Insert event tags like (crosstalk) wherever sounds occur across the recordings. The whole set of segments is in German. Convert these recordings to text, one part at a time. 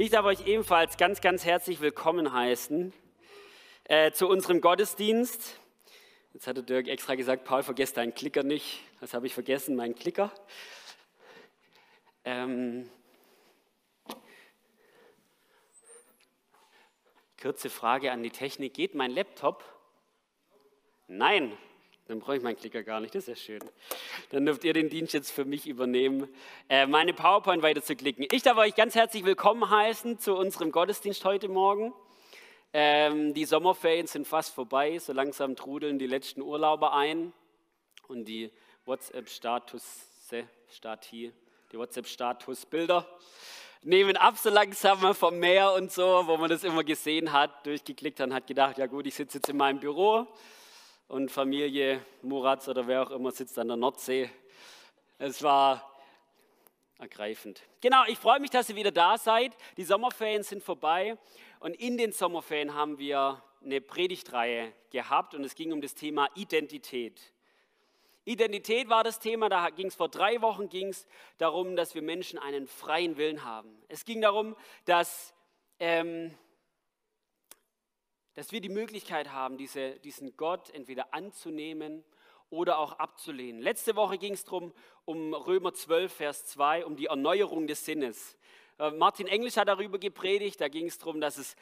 Ich darf euch ebenfalls ganz, ganz herzlich willkommen heißen äh, zu unserem Gottesdienst. Jetzt hatte Dirk extra gesagt, Paul, vergesst deinen Klicker nicht. Das habe ich vergessen, meinen Klicker. Ähm, kurze Frage an die Technik. Geht mein Laptop? Nein, dann brauche ich meinen Klicker gar nicht, das ist ja schön. Dann dürft ihr den Dienst jetzt für mich übernehmen, äh, meine PowerPoint weiter zu klicken. Ich darf euch ganz herzlich willkommen heißen zu unserem Gottesdienst heute Morgen. Ähm, die Sommerferien sind fast vorbei, so langsam trudeln die letzten Urlauber ein und die WhatsApp-Status, Stati, die WhatsApp-Statusbilder nehmen ab so langsam vom Meer und so, wo man das immer gesehen hat, durchgeklickt hat und hat gedacht, ja gut, ich sitze jetzt in meinem Büro und Familie Muratz oder wer auch immer sitzt an der Nordsee. Es war ergreifend. Genau, ich freue mich, dass ihr wieder da seid. Die Sommerferien sind vorbei und in den Sommerferien haben wir eine Predigtreihe gehabt und es ging um das Thema Identität. Identität war das Thema, da ging es vor drei Wochen ging's darum, dass wir Menschen einen freien Willen haben. Es ging darum, dass ähm, dass wir die Möglichkeit haben, diese, diesen Gott entweder anzunehmen oder auch abzulehnen. Letzte Woche ging es darum, um Römer 12, Vers 2, um die Erneuerung des Sinnes. Äh, Martin Englisch hat darüber gepredigt, da ging es darum, dass, es,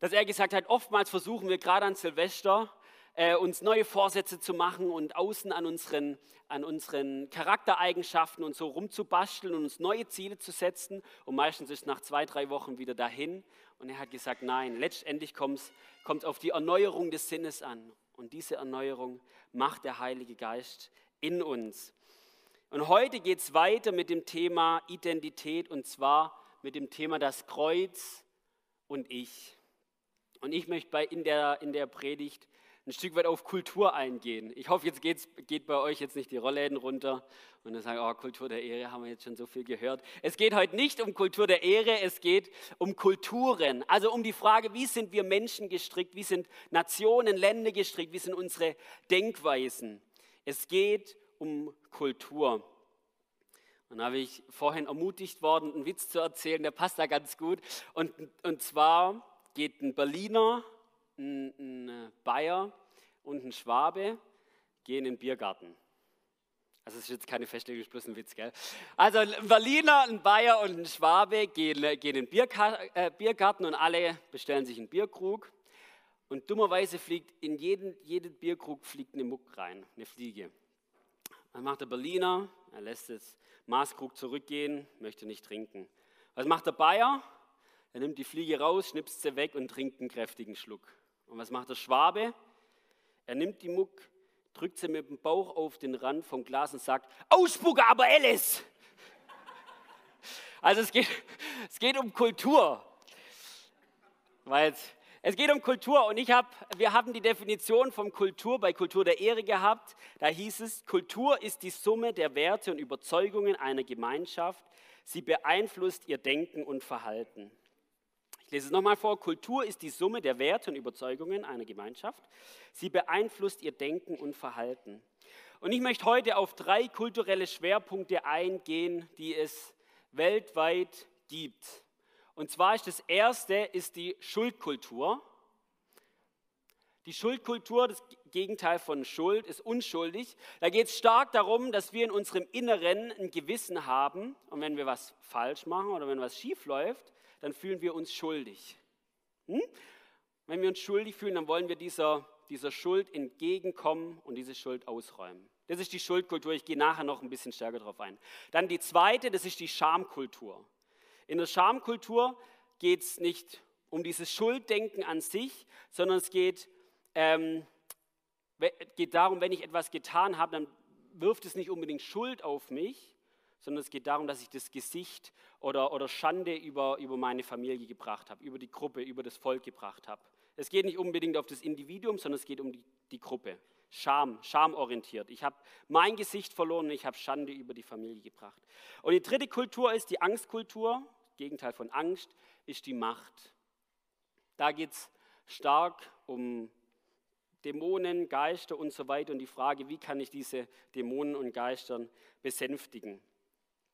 dass er gesagt hat, oftmals versuchen wir gerade an Silvester, äh, uns neue Vorsätze zu machen und außen an unseren, an unseren Charaktereigenschaften und so rumzubasteln und uns neue Ziele zu setzen. Und meistens ist nach zwei, drei Wochen wieder dahin. Und er hat gesagt, nein, letztendlich kommt es auf die Erneuerung des Sinnes an. Und diese Erneuerung macht der Heilige Geist in uns. Und heute geht es weiter mit dem Thema Identität und zwar mit dem Thema das Kreuz und ich. Und ich möchte bei, in, der, in der Predigt ein Stück weit auf Kultur eingehen. Ich hoffe, jetzt geht bei euch jetzt nicht die Rollläden runter und dann sagen, oh, Kultur der Ehre, haben wir jetzt schon so viel gehört. Es geht heute nicht um Kultur der Ehre, es geht um Kulturen. Also um die Frage, wie sind wir Menschen gestrickt, wie sind Nationen, Länder gestrickt, wie sind unsere Denkweisen. Es geht um Kultur. Und da habe ich vorhin ermutigt worden, einen Witz zu erzählen, der passt da ganz gut. Und, und zwar geht ein Berliner ein, ein Bayer und ein Schwabe gehen in den Biergarten. Also es ist jetzt keine Festlegung, bloß ein Witz, gell? Also ein Berliner, ein Bayer und ein Schwabe gehen, gehen in den äh, Biergarten und alle bestellen sich einen Bierkrug. Und dummerweise fliegt in jeden, jeden Bierkrug fliegt eine Muck rein, eine Fliege. Was macht der Berliner? Er lässt das Maßkrug zurückgehen, möchte nicht trinken. Was macht der Bayer? Er nimmt die Fliege raus, schnipst sie weg und trinkt einen kräftigen Schluck. Und was macht der Schwabe? Er nimmt die Muck, drückt sie mit dem Bauch auf den Rand vom Glas und sagt, Ausspucke aber Alice! Also es geht, es geht um Kultur. Weil es, geht um Kultur und ich hab, wir haben die Definition von Kultur bei Kultur der Ehre gehabt. Da hieß es, Kultur ist die Summe der Werte und Überzeugungen einer Gemeinschaft. Sie beeinflusst ihr Denken und Verhalten. Lese es nochmal vor. Kultur ist die Summe der Werte und Überzeugungen einer Gemeinschaft. Sie beeinflusst ihr Denken und Verhalten. Und ich möchte heute auf drei kulturelle Schwerpunkte eingehen, die es weltweit gibt. Und zwar ist das erste ist die Schuldkultur. Die Schuldkultur, das Gegenteil von Schuld, ist unschuldig. Da geht es stark darum, dass wir in unserem Inneren ein Gewissen haben und wenn wir was falsch machen oder wenn was schief läuft, dann fühlen wir uns schuldig. Hm? Wenn wir uns schuldig fühlen, dann wollen wir dieser, dieser Schuld entgegenkommen und diese Schuld ausräumen. Das ist die Schuldkultur. Ich gehe nachher noch ein bisschen stärker darauf ein. Dann die zweite, das ist die Schamkultur. In der Schamkultur geht es nicht um dieses Schulddenken an sich, sondern es geht, ähm, geht darum, wenn ich etwas getan habe, dann wirft es nicht unbedingt Schuld auf mich, sondern es geht darum, dass ich das Gesicht oder, oder Schande über, über meine Familie gebracht habe, über die Gruppe, über das Volk gebracht habe. Es geht nicht unbedingt auf das Individuum, sondern es geht um die, die Gruppe. Scham, schamorientiert. Ich habe mein Gesicht verloren und ich habe Schande über die Familie gebracht. Und die dritte Kultur ist die Angstkultur. Gegenteil von Angst ist die Macht. Da geht es stark um Dämonen, Geister und so weiter und die Frage, wie kann ich diese Dämonen und Geistern besänftigen.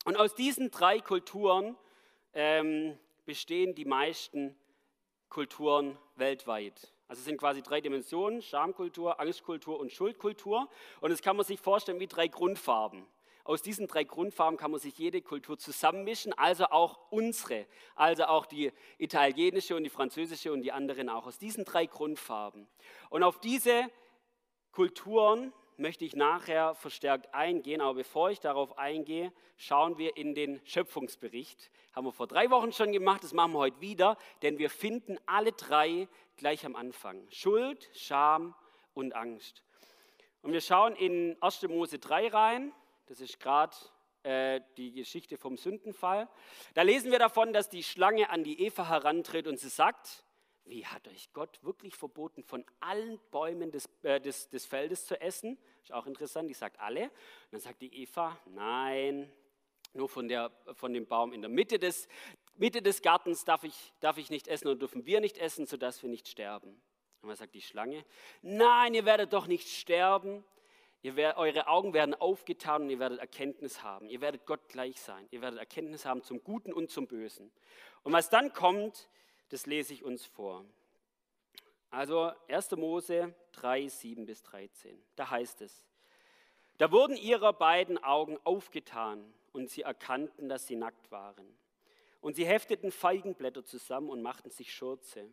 Und aus diesen drei Kulturen ähm, bestehen die meisten Kulturen weltweit. Also es sind quasi drei Dimensionen, Schamkultur, Angstkultur und Schuldkultur. Und das kann man sich vorstellen wie drei Grundfarben. Aus diesen drei Grundfarben kann man sich jede Kultur zusammenmischen, also auch unsere, also auch die italienische und die französische und die anderen auch. Aus diesen drei Grundfarben. Und auf diese Kulturen möchte ich nachher verstärkt eingehen, aber bevor ich darauf eingehe, schauen wir in den Schöpfungsbericht. Haben wir vor drei Wochen schon gemacht, das machen wir heute wieder, denn wir finden alle drei gleich am Anfang. Schuld, Scham und Angst. Und wir schauen in 1. Mose 3 rein, das ist gerade äh, die Geschichte vom Sündenfall. Da lesen wir davon, dass die Schlange an die Eva herantritt und sie sagt, wie hat euch Gott wirklich verboten, von allen Bäumen des, äh, des, des Feldes zu essen? Ist auch interessant, die sagt alle. Und dann sagt die Eva, nein, nur von, der, von dem Baum in der Mitte des, Mitte des Gartens darf ich, darf ich nicht essen und dürfen wir nicht essen, sodass wir nicht sterben. Und dann sagt die Schlange, nein, ihr werdet doch nicht sterben. Werdet, eure Augen werden aufgetan und ihr werdet Erkenntnis haben. Ihr werdet Gott gleich sein. Ihr werdet Erkenntnis haben zum Guten und zum Bösen. Und was dann kommt, das lese ich uns vor. Also 1. Mose 3, 7 bis 13. Da heißt es, da wurden ihre beiden Augen aufgetan und sie erkannten, dass sie nackt waren. Und sie hefteten Feigenblätter zusammen und machten sich Schurze.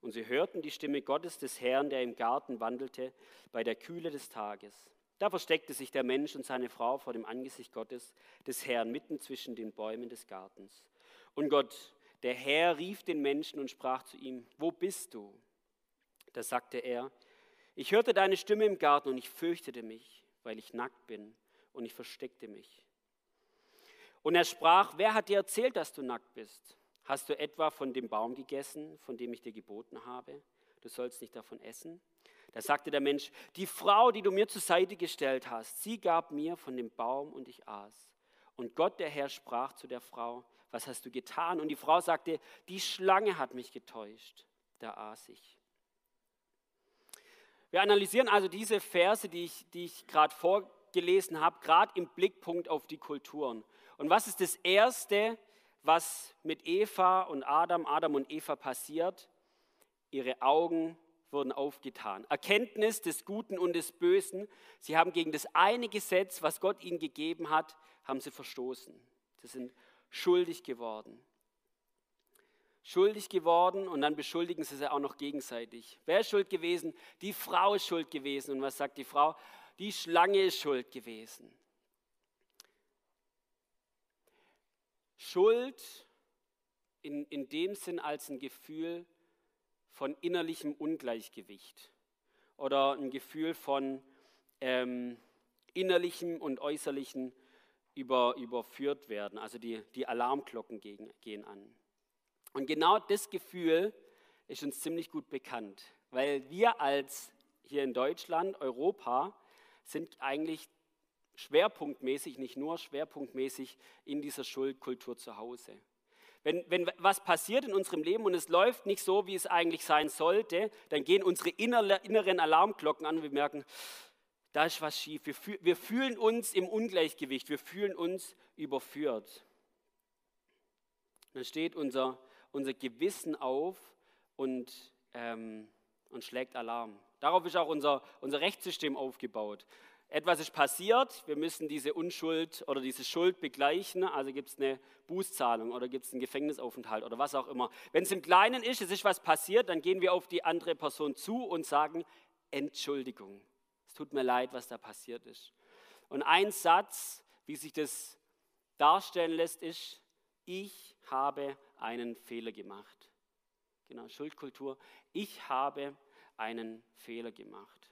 Und sie hörten die Stimme Gottes des Herrn, der im Garten wandelte, bei der Kühle des Tages. Da versteckte sich der Mensch und seine Frau vor dem Angesicht Gottes des Herrn mitten zwischen den Bäumen des Gartens. Und Gott der Herr rief den Menschen und sprach zu ihm, wo bist du? Da sagte er, ich hörte deine Stimme im Garten und ich fürchtete mich, weil ich nackt bin und ich versteckte mich. Und er sprach, wer hat dir erzählt, dass du nackt bist? Hast du etwa von dem Baum gegessen, von dem ich dir geboten habe? Du sollst nicht davon essen. Da sagte der Mensch, die Frau, die du mir zur Seite gestellt hast, sie gab mir von dem Baum und ich aß. Und Gott der Herr sprach zu der Frau, was hast du getan? Und die Frau sagte, die Schlange hat mich getäuscht. Da aß ich. Wir analysieren also diese Verse, die ich, die ich gerade vorgelesen habe, gerade im Blickpunkt auf die Kulturen. Und was ist das Erste, was mit Eva und Adam, Adam und Eva passiert? Ihre Augen wurden aufgetan. Erkenntnis des Guten und des Bösen. Sie haben gegen das eine Gesetz, was Gott ihnen gegeben hat, haben sie verstoßen. Sie sind schuldig geworden. Schuldig geworden und dann beschuldigen sie sich auch noch gegenseitig. Wer ist schuld gewesen? Die Frau ist schuld gewesen. Und was sagt die Frau? Die Schlange ist schuld gewesen. Schuld in, in dem Sinn als ein Gefühl von innerlichem Ungleichgewicht oder ein Gefühl von ähm, innerlichem und äußerlichem über, überführt werden. Also die, die Alarmglocken gegen, gehen an. Und genau das Gefühl ist uns ziemlich gut bekannt, weil wir als hier in Deutschland, Europa, sind eigentlich schwerpunktmäßig, nicht nur schwerpunktmäßig in dieser Schuldkultur zu Hause. Wenn, wenn was passiert in unserem Leben und es läuft nicht so, wie es eigentlich sein sollte, dann gehen unsere inneren Alarmglocken an und wir merken, da ist was schief. Wir, wir fühlen uns im Ungleichgewicht, wir fühlen uns überführt. Dann steht unser, unser Gewissen auf und, ähm, und schlägt Alarm. Darauf ist auch unser, unser Rechtssystem aufgebaut. Etwas ist passiert, wir müssen diese Unschuld oder diese Schuld begleichen, also gibt es eine Bußzahlung oder gibt es einen Gefängnisaufenthalt oder was auch immer. Wenn es im Kleinen ist, es ist was passiert, dann gehen wir auf die andere Person zu und sagen Entschuldigung. Es tut mir leid, was da passiert ist. Und ein Satz, wie sich das darstellen lässt, ist, ich habe einen Fehler gemacht. Genau, Schuldkultur. Ich habe einen Fehler gemacht.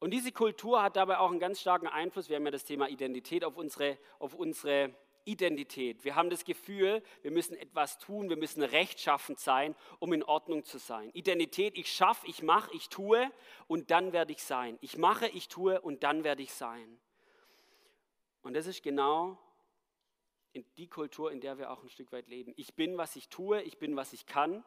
Und diese Kultur hat dabei auch einen ganz starken Einfluss, wir haben ja das Thema Identität, auf unsere, auf unsere Identität. Wir haben das Gefühl, wir müssen etwas tun, wir müssen rechtschaffend sein, um in Ordnung zu sein. Identität, ich schaffe, ich mache, ich tue und dann werde ich sein. Ich mache, ich tue und dann werde ich sein. Und das ist genau die Kultur, in der wir auch ein Stück weit leben. Ich bin, was ich tue, ich bin, was ich kann,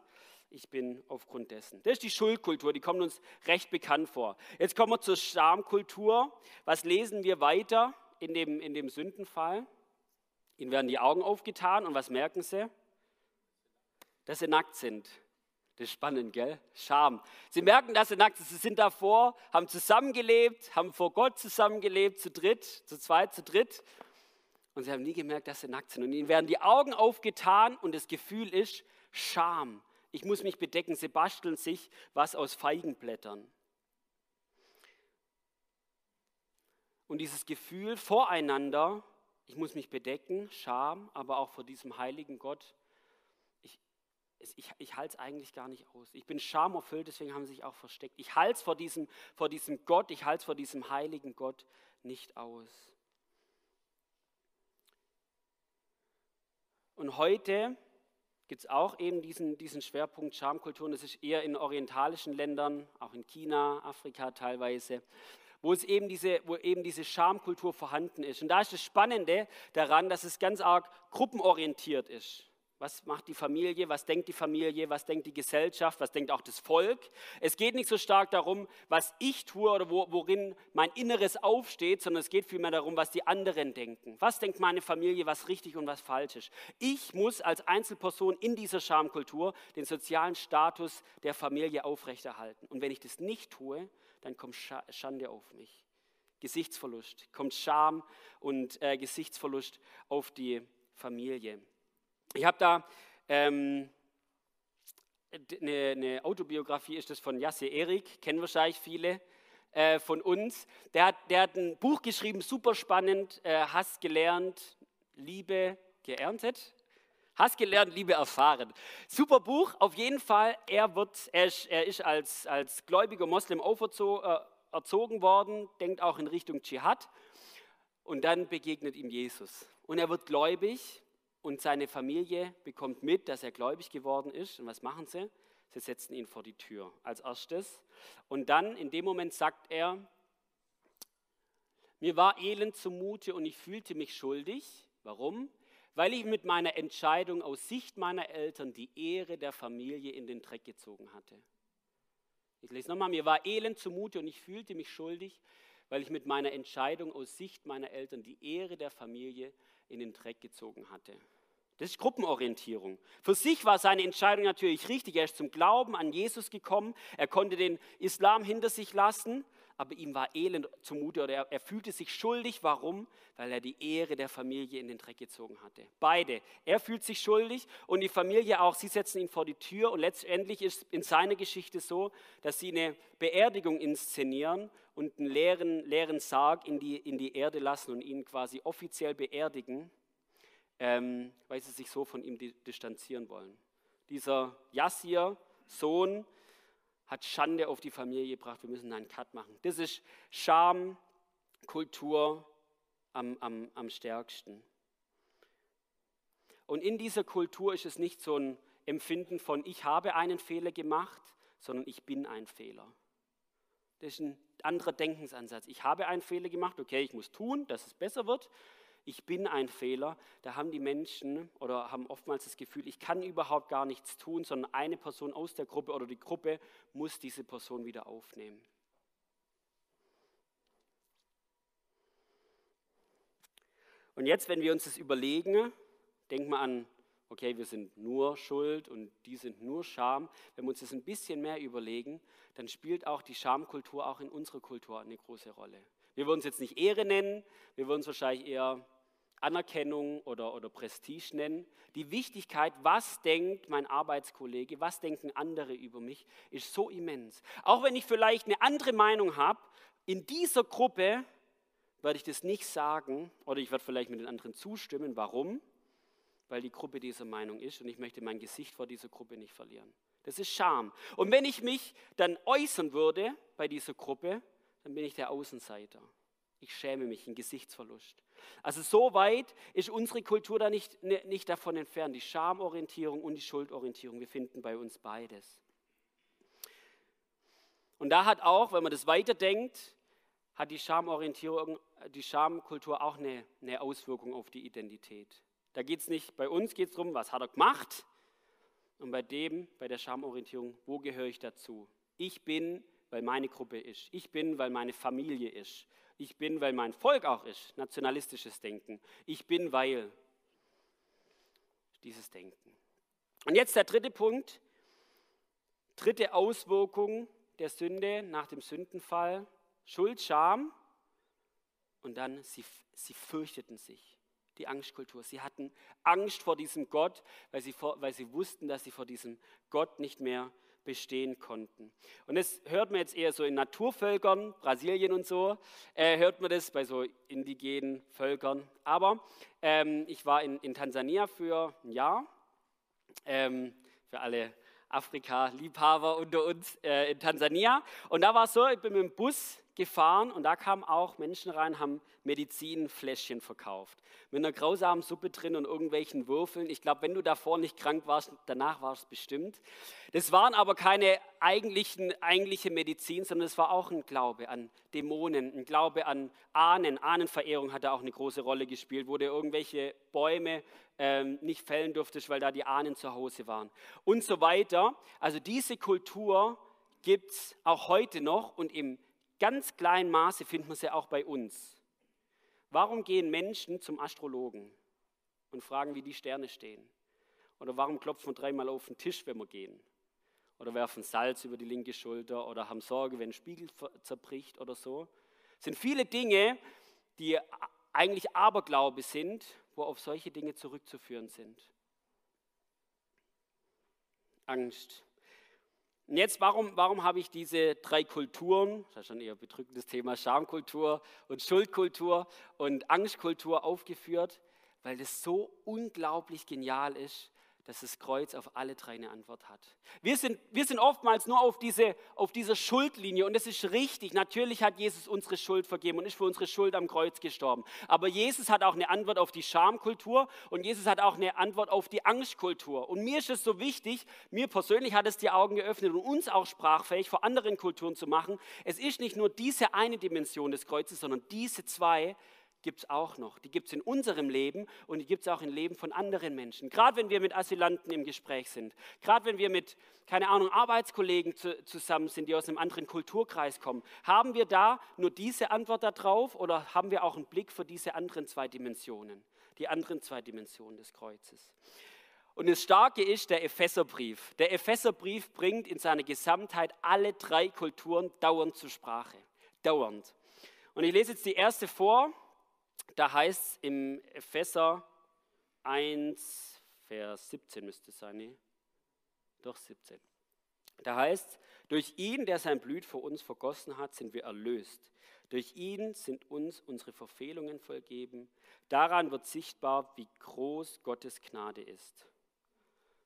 ich bin aufgrund dessen. Das ist die Schuldkultur, die kommt uns recht bekannt vor. Jetzt kommen wir zur Schamkultur. Was lesen wir weiter in dem, in dem Sündenfall? Ihnen werden die Augen aufgetan und was merken Sie? Dass Sie nackt sind. Das ist spannend, gell? Scham. Sie merken, dass sie nackt sind. Sie sind davor, haben zusammengelebt, haben vor Gott zusammengelebt, zu dritt, zu zweit, zu dritt. Und sie haben nie gemerkt, dass sie nackt sind. Und ihnen werden die Augen aufgetan und das Gefühl ist Scham. Ich muss mich bedecken. Sie basteln sich was aus Feigenblättern. Und dieses Gefühl voreinander, ich muss mich bedecken, Scham, aber auch vor diesem heiligen Gott, ich, ich, ich halte es eigentlich gar nicht aus. Ich bin schamerfüllt, deswegen haben sie sich auch versteckt. Ich halte es vor diesem, vor diesem Gott, ich halte es vor diesem heiligen Gott nicht aus. Und heute gibt es auch eben diesen, diesen Schwerpunkt Schamkulturen. Das ist eher in orientalischen Ländern, auch in China, Afrika teilweise wo, es eben diese, wo eben diese Schamkultur vorhanden ist. Und da ist das Spannende daran, dass es ganz arg gruppenorientiert ist. Was macht die Familie? Was denkt die Familie? Was denkt die Gesellschaft? Was denkt auch das Volk? Es geht nicht so stark darum, was ich tue oder wo, worin mein Inneres aufsteht, sondern es geht vielmehr darum, was die anderen denken. Was denkt meine Familie, was richtig und was falsch ist? Ich muss als Einzelperson in dieser Schamkultur den sozialen Status der Familie aufrechterhalten. Und wenn ich das nicht tue, dann kommt Schande auf mich. Gesichtsverlust, kommt Scham und äh, Gesichtsverlust auf die Familie. Ich habe da ähm, eine, eine, Autobiografie, ist das von Jasse Erik, kennen wahrscheinlich viele äh, von uns. Der hat, der hat ein Buch geschrieben, super spannend, äh, Hass gelernt, Liebe geerntet. Hass gelernt, Liebe erfahren. Super Buch, auf jeden Fall. Er, wird, er ist, er ist als, als gläubiger Moslem äh, worden, denkt auch in Richtung Dschihad. Und dann begegnet ihm Jesus. Und er wird gläubig und seine Familie bekommt mit, dass er gläubig geworden ist. Und was machen sie? Sie setzen ihn vor die Tür als erstes. Und dann, in dem Moment, sagt er, mir war elend zumute und ich fühlte mich schuldig. Warum? Weil ich mit meiner Entscheidung aus Sicht meiner Eltern die Ehre der Familie in den Dreck gezogen hatte. Ich lese nochmal, mir war elend zumute und ich fühlte mich schuldig, weil ich mit meiner Entscheidung aus Sicht meiner Eltern die Ehre der Familie in den Dreck gezogen hatte. Das ist Gruppenorientierung. Für sich war seine Entscheidung natürlich richtig. Er ist zum Glauben an Jesus gekommen. Er konnte den Islam hinter sich lassen aber ihm war elend zumute oder er, er fühlte sich schuldig. Warum? Weil er die Ehre der Familie in den Dreck gezogen hatte. Beide. Er fühlt sich schuldig und die Familie auch. Sie setzen ihn vor die Tür und letztendlich ist in seiner Geschichte so, dass sie eine Beerdigung inszenieren und einen leeren, leeren Sarg in die, in die Erde lassen und ihn quasi offiziell beerdigen, ähm, weil sie sich so von ihm distanzieren wollen. Dieser Yassir, Sohn, hat Schande auf die Familie gebracht. Wir müssen einen Cut machen. Das ist Schamkultur am, am, am stärksten. Und in dieser Kultur ist es nicht so ein Empfinden von, ich habe einen Fehler gemacht, sondern ich bin ein Fehler. Das ist ein anderer Denkensansatz. Ich habe einen Fehler gemacht, okay, ich muss tun, dass es besser wird ich bin ein Fehler, da haben die Menschen oder haben oftmals das Gefühl, ich kann überhaupt gar nichts tun, sondern eine Person aus der Gruppe oder die Gruppe muss diese Person wieder aufnehmen. Und jetzt, wenn wir uns das überlegen, denken wir an, okay, wir sind nur Schuld und die sind nur Scham. Wenn wir uns das ein bisschen mehr überlegen, dann spielt auch die Schamkultur auch in unserer Kultur eine große Rolle. Wir würden es jetzt nicht Ehre nennen, wir würden es wahrscheinlich eher Anerkennung oder, oder Prestige nennen. Die Wichtigkeit, was denkt mein Arbeitskollege, was denken andere über mich, ist so immens. Auch wenn ich vielleicht eine andere Meinung habe, in dieser Gruppe werde ich das nicht sagen oder ich werde vielleicht mit den anderen zustimmen. Warum? Weil die Gruppe dieser Meinung ist und ich möchte mein Gesicht vor dieser Gruppe nicht verlieren. Das ist Scham. Und wenn ich mich dann äußern würde bei dieser Gruppe, dann bin ich der Außenseiter. Ich schäme mich, ein Gesichtsverlust. Also so weit ist unsere Kultur da nicht, nicht davon entfernt. Die Schamorientierung und die Schuldorientierung, wir finden bei uns beides. Und da hat auch, wenn man das weiterdenkt, hat die Schamorientierung, die Schamkultur auch eine, eine Auswirkung auf die Identität. Da geht es nicht, bei uns geht es darum, was hat er gemacht? Und bei dem, bei der Schamorientierung, wo gehöre ich dazu? Ich bin, weil meine Gruppe ist. Ich bin, weil meine Familie ist. Ich bin, weil mein Volk auch ist, nationalistisches Denken. Ich bin, weil dieses Denken. Und jetzt der dritte Punkt, dritte Auswirkung der Sünde nach dem Sündenfall, Schuld, Scham und dann sie, sie fürchteten sich, die Angstkultur. Sie hatten Angst vor diesem Gott, weil sie, vor, weil sie wussten, dass sie vor diesem Gott nicht mehr bestehen konnten. Und das hört man jetzt eher so in Naturvölkern, Brasilien und so, äh, hört man das bei so indigenen Völkern. Aber ähm, ich war in, in, Tansania für ein Jahr, ähm, für alle Afrika-Liebhaber unter uns äh, in Tansania. Und da war es so, ich bin mit dem Bus gefahren und da kamen auch Menschen rein, haben Medizinfläschchen verkauft. Mit einer grausamen Suppe drin und irgendwelchen Würfeln. Ich glaube, wenn du davor nicht krank warst, danach war es bestimmt. Das waren aber keine eigentlichen, eigentliche Medizin, sondern es war auch ein Glaube an Dämonen, ein Glaube an Ahnen. Ahnenverehrung hat da auch eine große Rolle gespielt, wo du irgendwelche Bäume ähm, nicht fällen durftest, weil da die Ahnen zu Hause waren. Und so weiter. Also diese Kultur gibt es auch heute noch und im ganz kleinen Maße finden wir sie auch bei uns. Warum gehen Menschen zum Astrologen und fragen, wie die Sterne stehen? Oder warum klopfen wir dreimal auf den Tisch, wenn wir gehen? Oder werfen Salz über die linke Schulter oder haben Sorge, wenn ein Spiegel zerbricht oder so? Es sind viele Dinge, die eigentlich Aberglaube sind, wo auf solche Dinge zurückzuführen sind. Angst, und jetzt, warum, warum habe ich diese drei Kulturen, das ist schon eher bedrückendes Thema, Schamkultur und Schuldkultur und Angstkultur aufgeführt? Weil das so unglaublich genial ist, dass das Kreuz auf alle drei eine Antwort hat. Wir sind, wir sind oftmals nur auf, diese, auf dieser Schuldlinie und das ist richtig. Natürlich hat Jesus unsere Schuld vergeben und ist für unsere Schuld am Kreuz gestorben. Aber Jesus hat auch eine Antwort auf die Schamkultur und Jesus hat auch eine Antwort auf die Angstkultur. Und mir ist es so wichtig, mir persönlich hat es die Augen geöffnet und uns auch sprachfähig vor anderen Kulturen zu machen. Es ist nicht nur diese eine Dimension des Kreuzes, sondern diese zwei gibt es auch noch. Die gibt es in unserem Leben und die gibt es auch im Leben von anderen Menschen. Gerade wenn wir mit Asylanten im Gespräch sind, gerade wenn wir mit, keine Ahnung, Arbeitskollegen zu, zusammen sind, die aus einem anderen Kulturkreis kommen, haben wir da nur diese Antwort darauf oder haben wir auch einen Blick für diese anderen zwei Dimensionen, die anderen zwei Dimensionen des Kreuzes? Und das Starke ist der Epheserbrief. Der Epheserbrief bringt in seiner Gesamtheit alle drei Kulturen dauernd zur Sprache. Dauernd. Und ich lese jetzt die erste vor, da heißt es im Epheser 1, Vers 17 müsste es sein, nee, doch 17. Da heißt, durch ihn, der sein Blut für uns vergossen hat, sind wir erlöst. Durch ihn sind uns unsere Verfehlungen vergeben. Daran wird sichtbar, wie groß Gottes Gnade ist.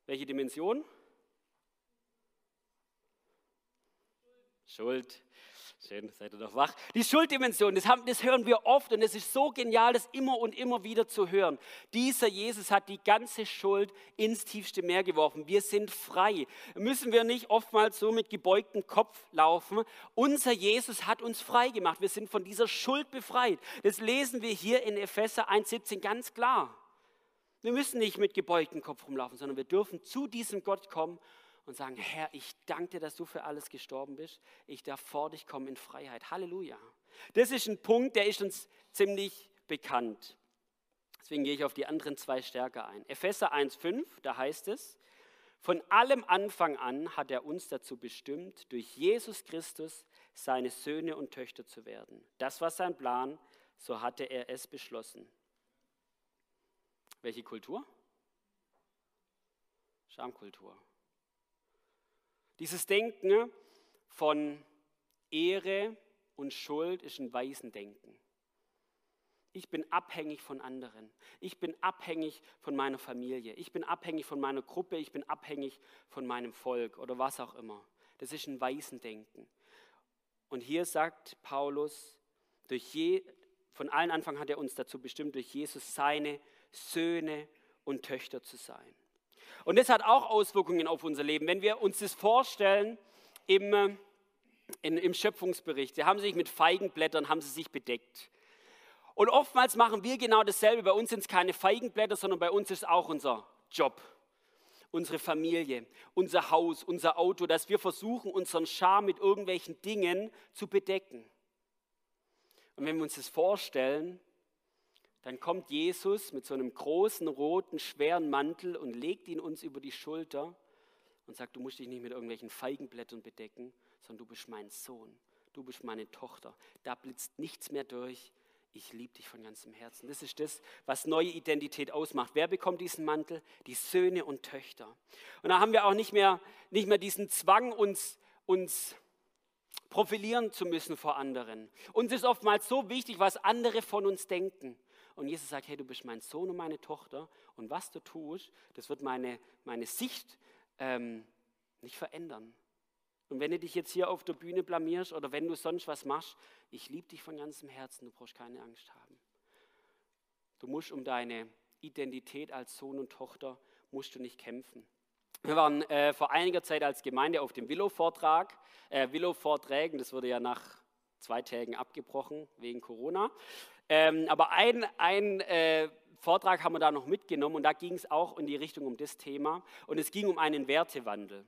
Welche Dimension? Schuld. Schön, seid ihr noch wach. Die Schulddimension, das, haben, das hören wir oft und es ist so genial, das immer und immer wieder zu hören. Dieser Jesus hat die ganze Schuld ins tiefste Meer geworfen. Wir sind frei. Müssen wir nicht oftmals so mit gebeugtem Kopf laufen. Unser Jesus hat uns frei gemacht. Wir sind von dieser Schuld befreit. Das lesen wir hier in Epheser 1,17 ganz klar. Wir müssen nicht mit gebeugtem Kopf rumlaufen, sondern wir dürfen zu diesem Gott kommen und sagen, Herr, ich danke dir, dass du für alles gestorben bist. Ich darf vor dich kommen in Freiheit. Halleluja. Das ist ein Punkt, der ist uns ziemlich bekannt. Deswegen gehe ich auf die anderen zwei stärker ein. Epheser 1,5, da heißt es, von allem Anfang an hat er uns dazu bestimmt, durch Jesus Christus seine Söhne und Töchter zu werden. Das war sein Plan, so hatte er es beschlossen. Welche Kultur? Schamkultur. Dieses Denken von Ehre und Schuld ist ein Waisendenken. Ich bin abhängig von anderen. Ich bin abhängig von meiner Familie. Ich bin abhängig von meiner Gruppe. Ich bin abhängig von meinem Volk oder was auch immer. Das ist ein Waisendenken. Und hier sagt Paulus, durch je, von allen Anfang hat er uns dazu bestimmt, durch Jesus seine Söhne und Töchter zu sein. Und das hat auch Auswirkungen auf unser Leben. Wenn wir uns das vorstellen im, äh, in, im Schöpfungsbericht, sie haben sich mit Feigenblättern haben sie sich bedeckt. Und oftmals machen wir genau dasselbe. Bei uns sind es keine Feigenblätter, sondern bei uns ist auch unser Job, unsere Familie, unser Haus, unser Auto, dass wir versuchen, unseren Charme mit irgendwelchen Dingen zu bedecken. Und wenn wir uns das vorstellen, dann kommt Jesus mit so einem großen, roten, schweren Mantel und legt ihn uns über die Schulter und sagt, du musst dich nicht mit irgendwelchen Feigenblättern bedecken, sondern du bist mein Sohn, du bist meine Tochter. Da blitzt nichts mehr durch. Ich liebe dich von ganzem Herzen. Das ist das, was neue Identität ausmacht. Wer bekommt diesen Mantel? Die Söhne und Töchter. Und da haben wir auch nicht mehr, nicht mehr diesen Zwang, uns, uns profilieren zu müssen vor anderen. Uns ist oftmals so wichtig, was andere von uns denken. Und Jesus sagt, hey, du bist mein Sohn und meine Tochter. Und was du tust, das wird meine, meine Sicht ähm, nicht verändern. Und wenn du dich jetzt hier auf der Bühne blamierst oder wenn du sonst was machst, ich liebe dich von ganzem Herzen, du brauchst keine Angst haben. Du musst um deine Identität als Sohn und Tochter, musst du nicht kämpfen. Wir waren äh, vor einiger Zeit als Gemeinde auf dem Willow-Vortrag, äh, Willow-Vorträgen, das wurde ja nach zwei Tagen abgebrochen wegen Corona. Ähm, aber ein, ein äh, Vortrag haben wir da noch mitgenommen und da ging es auch in die Richtung um das Thema und es ging um einen Wertewandel.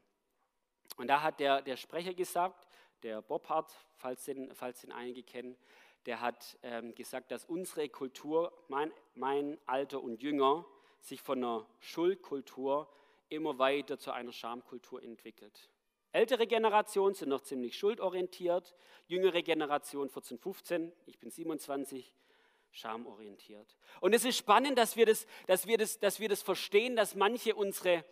Und da hat der, der Sprecher gesagt, der Bobhardt, falls den, falls den einige kennen, der hat ähm, gesagt, dass unsere Kultur, mein, mein Alter und Jünger, sich von einer Schuldkultur immer weiter zu einer Schamkultur entwickelt. Ältere Generationen sind noch ziemlich schuldorientiert, jüngere Generation 14, 15, ich bin 27, schamorientiert. Und es ist spannend, dass wir das, dass wir das, dass wir das verstehen, dass manche unsere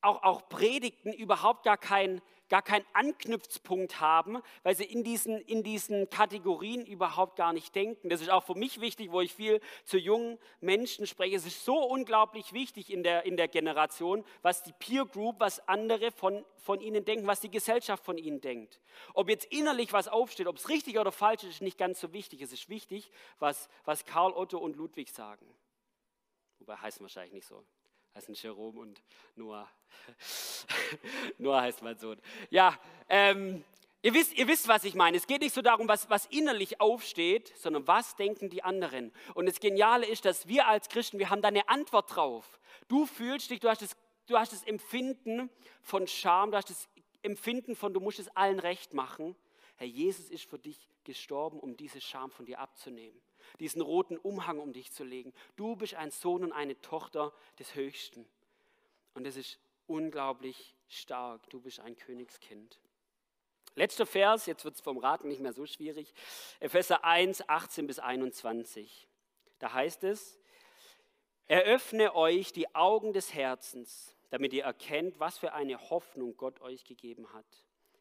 auch, auch Predigten überhaupt gar keinen gar kein Anknüpfpunkt haben, weil sie in diesen, in diesen Kategorien überhaupt gar nicht denken. Das ist auch für mich wichtig, wo ich viel zu jungen Menschen spreche. Es ist so unglaublich wichtig in der, in der Generation, was die Peer Group, was andere von, von ihnen denken, was die Gesellschaft von ihnen denkt. Ob jetzt innerlich was aufsteht, ob es richtig oder falsch ist, ist nicht ganz so wichtig. Es ist wichtig, was, was Karl Otto und Ludwig sagen. Wobei heißt wahrscheinlich nicht so heißen Jerome und Noah. (laughs) Noah heißt mein Sohn. Ja, ähm, ihr, wisst, ihr wisst, was ich meine. Es geht nicht so darum, was, was innerlich aufsteht, sondern was denken die anderen. Und das Geniale ist, dass wir als Christen, wir haben da eine Antwort drauf. Du fühlst dich, du hast das, du hast das Empfinden von Scham, du hast das Empfinden von, du musst es allen recht machen. Herr Jesus ist für dich gestorben, um diese Scham von dir abzunehmen diesen roten Umhang um dich zu legen. Du bist ein Sohn und eine Tochter des Höchsten. Und das ist unglaublich stark. Du bist ein Königskind. Letzter Vers, jetzt wird es vom Raten nicht mehr so schwierig. Epheser 1, 18 bis 21. Da heißt es, eröffne euch die Augen des Herzens, damit ihr erkennt, was für eine Hoffnung Gott euch gegeben hat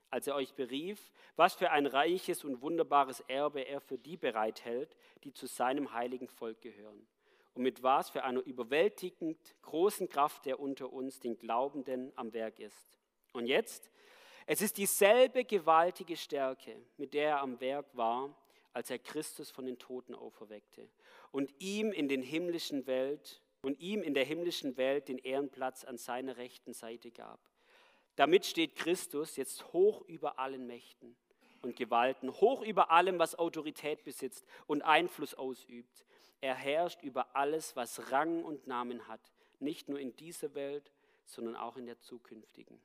als er euch berief, was für ein reiches und wunderbares Erbe er für die bereithält, die zu seinem heiligen Volk gehören. Und mit was für einer überwältigend großen Kraft er unter uns, den Glaubenden, am Werk ist. Und jetzt, es ist dieselbe gewaltige Stärke, mit der er am Werk war, als er Christus von den Toten auferweckte und ihm in den himmlischen Welt und ihm in der himmlischen Welt den Ehrenplatz an seiner rechten Seite gab damit steht Christus jetzt hoch über allen Mächten und Gewalten, hoch über allem, was Autorität besitzt und Einfluss ausübt. Er herrscht über alles, was Rang und Namen hat, nicht nur in dieser Welt, sondern auch in der zukünftigen.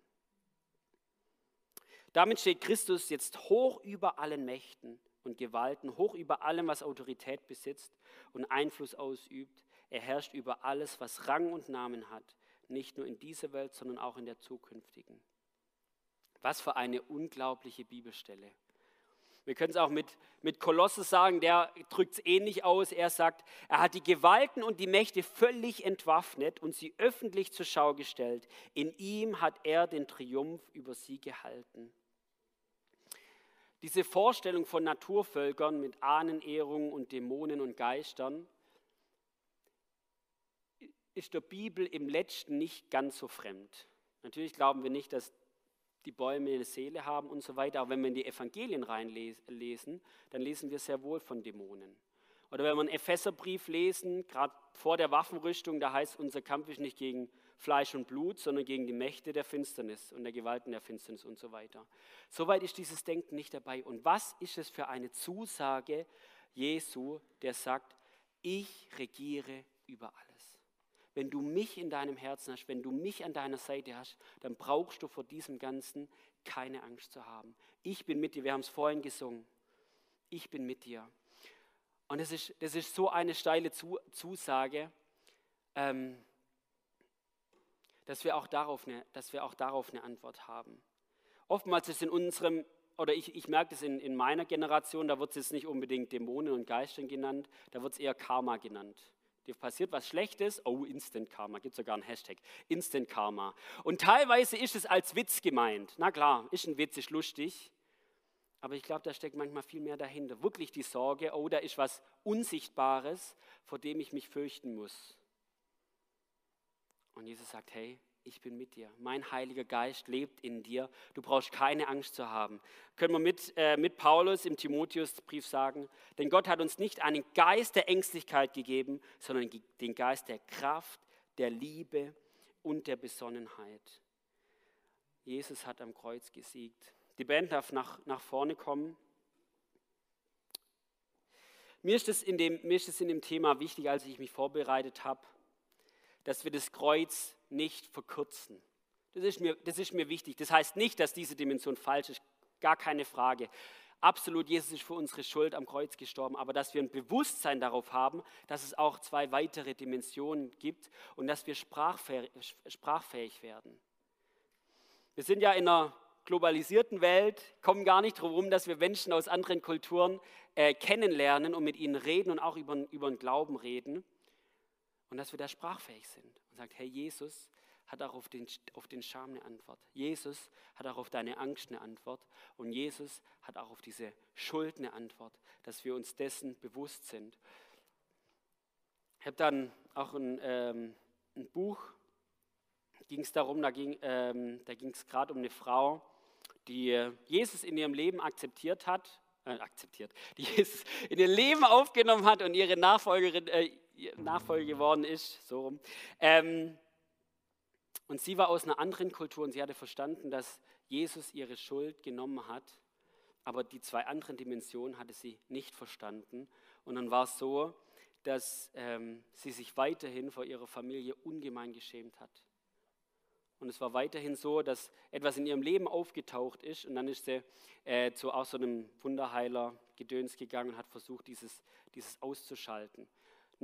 Damit steht Christus jetzt hoch über allen Mächten und Gewalten, hoch über allem, was Autorität besitzt und Einfluss ausübt. Er herrscht über alles, was Rang und Namen hat, nicht nur in dieser Welt, sondern auch in der zukünftigen. Was für eine unglaubliche Bibelstelle. Wir können es auch mit, mit Kolosse sagen, der drückt es ähnlich aus. Er sagt, er hat die Gewalten und die Mächte völlig entwaffnet und sie öffentlich zur Schau gestellt. In ihm hat er den Triumph über sie gehalten. Diese Vorstellung von Naturvölkern mit Ahnenehrungen und Dämonen und Geistern ist der Bibel im letzten nicht ganz so fremd. Natürlich glauben wir nicht, dass die Bäume eine Seele haben und so weiter, aber wenn wir in die Evangelien reinlesen, dann lesen wir sehr wohl von Dämonen. Oder wenn wir einen Epheserbrief lesen, gerade vor der Waffenrüstung, da heißt, unser Kampf ist nicht gegen Fleisch und Blut, sondern gegen die Mächte der Finsternis und der Gewalten der Finsternis und so weiter. Soweit ist dieses Denken nicht dabei. Und was ist es für eine Zusage Jesu, der sagt, ich regiere über alles. Wenn du mich in deinem Herzen hast, wenn du mich an deiner Seite hast, dann brauchst du vor diesem Ganzen keine Angst zu haben. Ich bin mit dir, wir haben es vorhin gesungen. Ich bin mit dir. Und das ist, das ist so eine steile Zusage, ähm, dass, wir auch darauf eine, dass wir auch darauf eine Antwort haben. Oftmals ist in unserem, oder ich, ich merke das in, in meiner Generation, da wird es jetzt nicht unbedingt Dämonen und Geistern genannt, da wird es eher Karma genannt. Dir passiert was Schlechtes, oh, Instant Karma, gibt sogar einen Hashtag, Instant Karma. Und teilweise ist es als Witz gemeint. Na klar, ist ein Witz, ist lustig. Aber ich glaube, da steckt manchmal viel mehr dahinter. Wirklich die Sorge, oh, da ist was Unsichtbares, vor dem ich mich fürchten muss. Und Jesus sagt, hey, ich bin mit dir. Mein Heiliger Geist lebt in dir. Du brauchst keine Angst zu haben. Können wir mit, äh, mit Paulus im Timotheusbrief sagen, denn Gott hat uns nicht einen Geist der Ängstlichkeit gegeben, sondern den Geist der Kraft, der Liebe und der Besonnenheit. Jesus hat am Kreuz gesiegt. Die Band darf nach, nach vorne kommen. Mir ist, es in dem, mir ist es in dem Thema wichtig, als ich mich vorbereitet habe, dass wir das Kreuz nicht verkürzen. Das ist, mir, das ist mir wichtig. Das heißt nicht, dass diese Dimension falsch ist, gar keine Frage. Absolut, Jesus ist für unsere Schuld am Kreuz gestorben, aber dass wir ein Bewusstsein darauf haben, dass es auch zwei weitere Dimensionen gibt und dass wir sprachfähig, werden. Wir sind ja in einer globalisierten Welt, kommen gar nicht darum, dass wir Menschen aus anderen Kulturen äh, kennenlernen und mit ihnen reden und auch über, über den Glauben reden und dass wir da sprachfähig sind und sagt, hey, Jesus hat auch auf den, auf den Scham eine Antwort. Jesus hat auch auf deine Angst eine Antwort. Und Jesus hat auch auf diese Schuld eine Antwort, dass wir uns dessen bewusst sind. Ich habe dann auch ein, ähm, ein Buch, ging es darum, da ging ähm, es gerade um eine Frau, die Jesus in ihrem Leben akzeptiert hat, äh, akzeptiert, die (laughs) Jesus in ihr Leben aufgenommen hat und ihre Nachfolgerin, äh, Nachfolge geworden ist, so rum. Ähm, und sie war aus einer anderen Kultur und sie hatte verstanden, dass Jesus ihre Schuld genommen hat, aber die zwei anderen Dimensionen hatte sie nicht verstanden. Und dann war es so, dass ähm, sie sich weiterhin vor ihrer Familie ungemein geschämt hat. Und es war weiterhin so, dass etwas in ihrem Leben aufgetaucht ist und dann ist sie äh, zu auch so einem Wunderheiler Gedöns gegangen und hat versucht, dieses, dieses auszuschalten.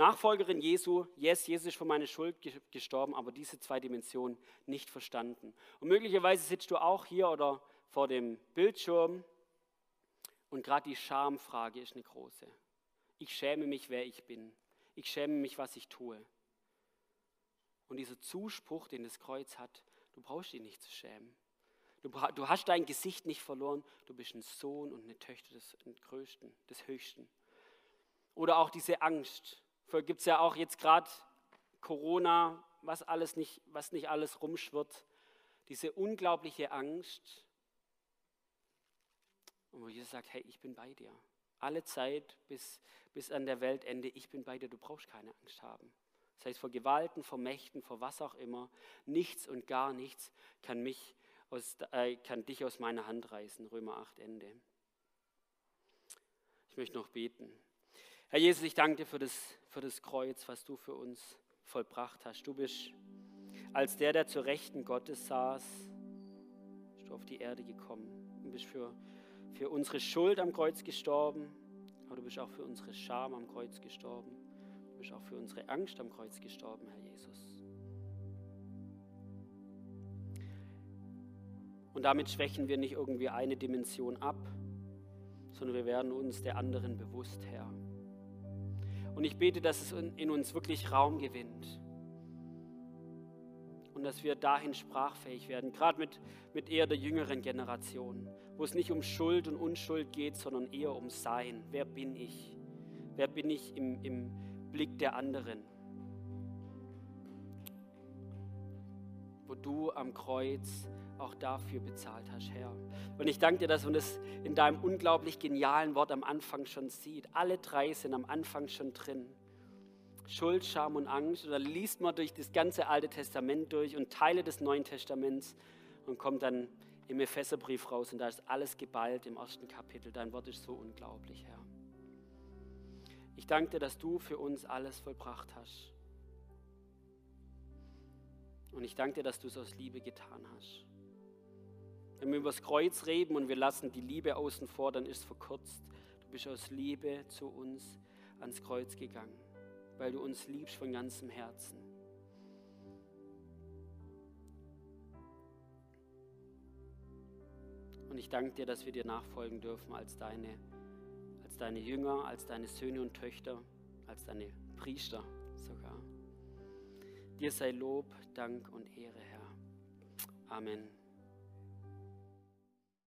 Nachfolgerin Jesu, yes, Jesus ist für meine Schuld gestorben, aber diese zwei Dimensionen nicht verstanden. Und möglicherweise sitzt du auch hier oder vor dem Bildschirm und gerade die Schamfrage ist eine große. Ich schäme mich, wer ich bin. Ich schäme mich, was ich tue. Und dieser Zuspruch, den das Kreuz hat, du brauchst dich nicht zu schämen. Du, du hast dein Gesicht nicht verloren. Du bist ein Sohn und eine Töchter des Größten, des Höchsten. Oder auch diese Angst, gibt es ja auch jetzt gerade Corona, was, alles nicht, was nicht alles rumschwirrt. Diese unglaubliche Angst. Und wo Jesus sagt, hey, ich bin bei dir. Alle Zeit bis, bis an der Weltende, ich bin bei dir, du brauchst keine Angst haben. Das heißt, vor Gewalten, vor Mächten, vor was auch immer, nichts und gar nichts kann, mich aus, äh, kann dich aus meiner Hand reißen. Römer 8, Ende. Ich möchte noch beten. Herr Jesus, ich danke dir für das, für das Kreuz, was du für uns vollbracht hast. Du bist als der, der zur Rechten Gottes saß, bist du auf die Erde gekommen. Du bist für, für unsere Schuld am Kreuz gestorben, aber du bist auch für unsere Scham am Kreuz gestorben. Du bist auch für unsere Angst am Kreuz gestorben, Herr Jesus. Und damit schwächen wir nicht irgendwie eine Dimension ab, sondern wir werden uns der anderen bewusst, Herr. Und ich bete, dass es in uns wirklich Raum gewinnt. Und dass wir dahin sprachfähig werden, gerade mit, mit eher der jüngeren Generation, wo es nicht um Schuld und Unschuld geht, sondern eher um Sein. Wer bin ich? Wer bin ich im, im Blick der anderen? Wo du am Kreuz auch dafür bezahlt hast, Herr. Und ich danke dir, dass man das in deinem unglaublich genialen Wort am Anfang schon sieht. Alle drei sind am Anfang schon drin. Schuld, Scham und Angst. Und dann liest man durch das ganze Alte Testament durch und Teile des Neuen Testaments und kommt dann im Epheserbrief raus und da ist alles geballt im ersten Kapitel. Dein Wort ist so unglaublich, Herr. Ich danke dir, dass du für uns alles vollbracht hast. Und ich danke dir, dass du es aus Liebe getan hast. Wenn wir über das Kreuz reden und wir lassen die Liebe außen vor, dann ist es verkürzt. Du bist aus Liebe zu uns ans Kreuz gegangen, weil du uns liebst von ganzem Herzen. Und ich danke dir, dass wir dir nachfolgen dürfen als deine, als deine Jünger, als deine Söhne und Töchter, als deine Priester sogar. Dir sei Lob, Dank und Ehre, Herr. Amen.